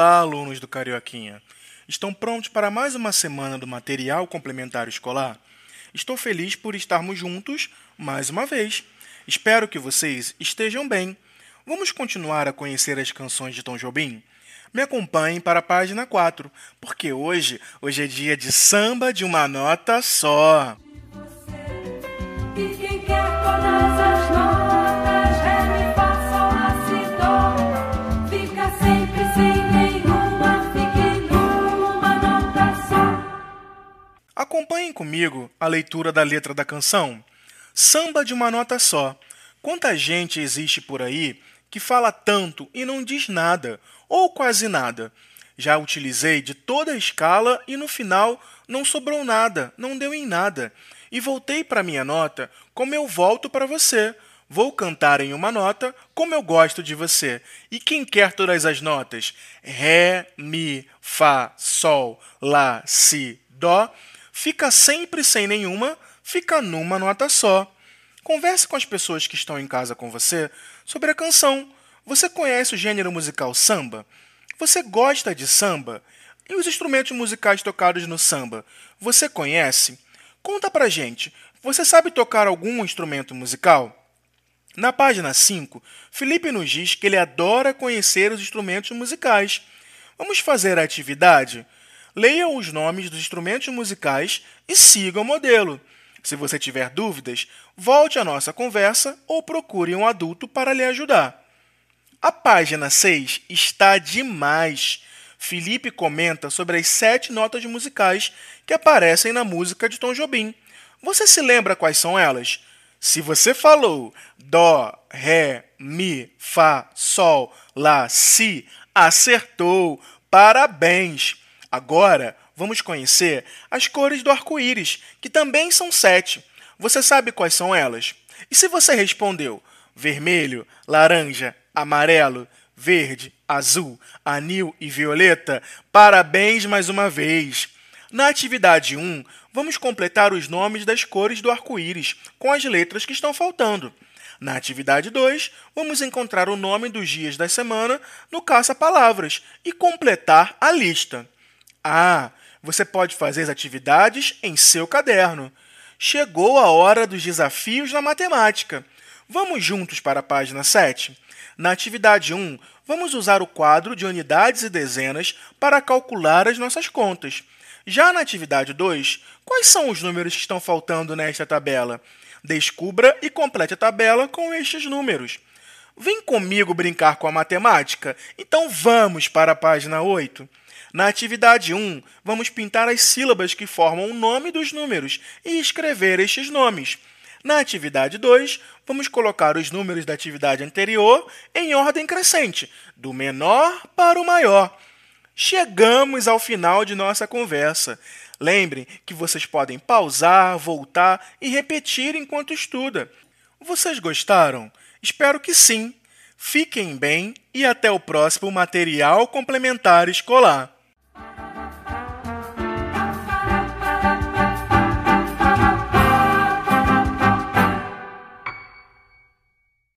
Olá, alunos do Carioquinha. Estão prontos para mais uma semana do material complementar escolar? Estou feliz por estarmos juntos mais uma vez. Espero que vocês estejam bem. Vamos continuar a conhecer as canções de Tom Jobim? Me acompanhem para a página 4, porque hoje, hoje é dia de samba de uma nota só. E quem quer Acompanhem comigo a leitura da letra da canção. Samba de uma nota só. Quanta gente existe por aí que fala tanto e não diz nada, ou quase nada. Já utilizei de toda a escala e no final não sobrou nada, não deu em nada. E voltei para minha nota como eu volto para você. Vou cantar em uma nota como eu gosto de você. E quem quer todas as notas? Ré, Mi, Fá, Sol, Lá, Si, Dó. Fica sempre sem nenhuma, fica numa nota só. Converse com as pessoas que estão em casa com você sobre a canção. Você conhece o gênero musical samba? Você gosta de samba? E os instrumentos musicais tocados no samba? Você conhece? Conta pra gente. Você sabe tocar algum instrumento musical? Na página 5, Felipe nos diz que ele adora conhecer os instrumentos musicais. Vamos fazer a atividade? Leia os nomes dos instrumentos musicais e siga o modelo. Se você tiver dúvidas, volte à nossa conversa ou procure um adulto para lhe ajudar. A página 6 está demais. Felipe comenta sobre as sete notas musicais que aparecem na música de Tom Jobim. Você se lembra quais são elas? Se você falou Dó, Ré, Mi, Fá, Sol, Lá, Si, acertou! Parabéns! Agora vamos conhecer as cores do arco-íris, que também são sete. Você sabe quais são elas? E se você respondeu vermelho, laranja, amarelo, verde, azul, anil e violeta, parabéns mais uma vez! Na atividade 1, vamos completar os nomes das cores do arco-íris com as letras que estão faltando. Na atividade 2, vamos encontrar o nome dos dias da semana no caça-palavras e completar a lista. Ah, você pode fazer as atividades em seu caderno. Chegou a hora dos desafios na matemática. Vamos juntos para a página 7? Na atividade 1, vamos usar o quadro de unidades e dezenas para calcular as nossas contas. Já na atividade 2, quais são os números que estão faltando nesta tabela? Descubra e complete a tabela com estes números. Vem comigo brincar com a matemática? Então vamos para a página 8. Na atividade 1, vamos pintar as sílabas que formam o nome dos números e escrever estes nomes. Na atividade 2, vamos colocar os números da atividade anterior em ordem crescente, do menor para o maior. Chegamos ao final de nossa conversa. Lembrem que vocês podem pausar, voltar e repetir enquanto estuda. Vocês gostaram? Espero que sim. Fiquem bem e até o próximo material complementar escolar.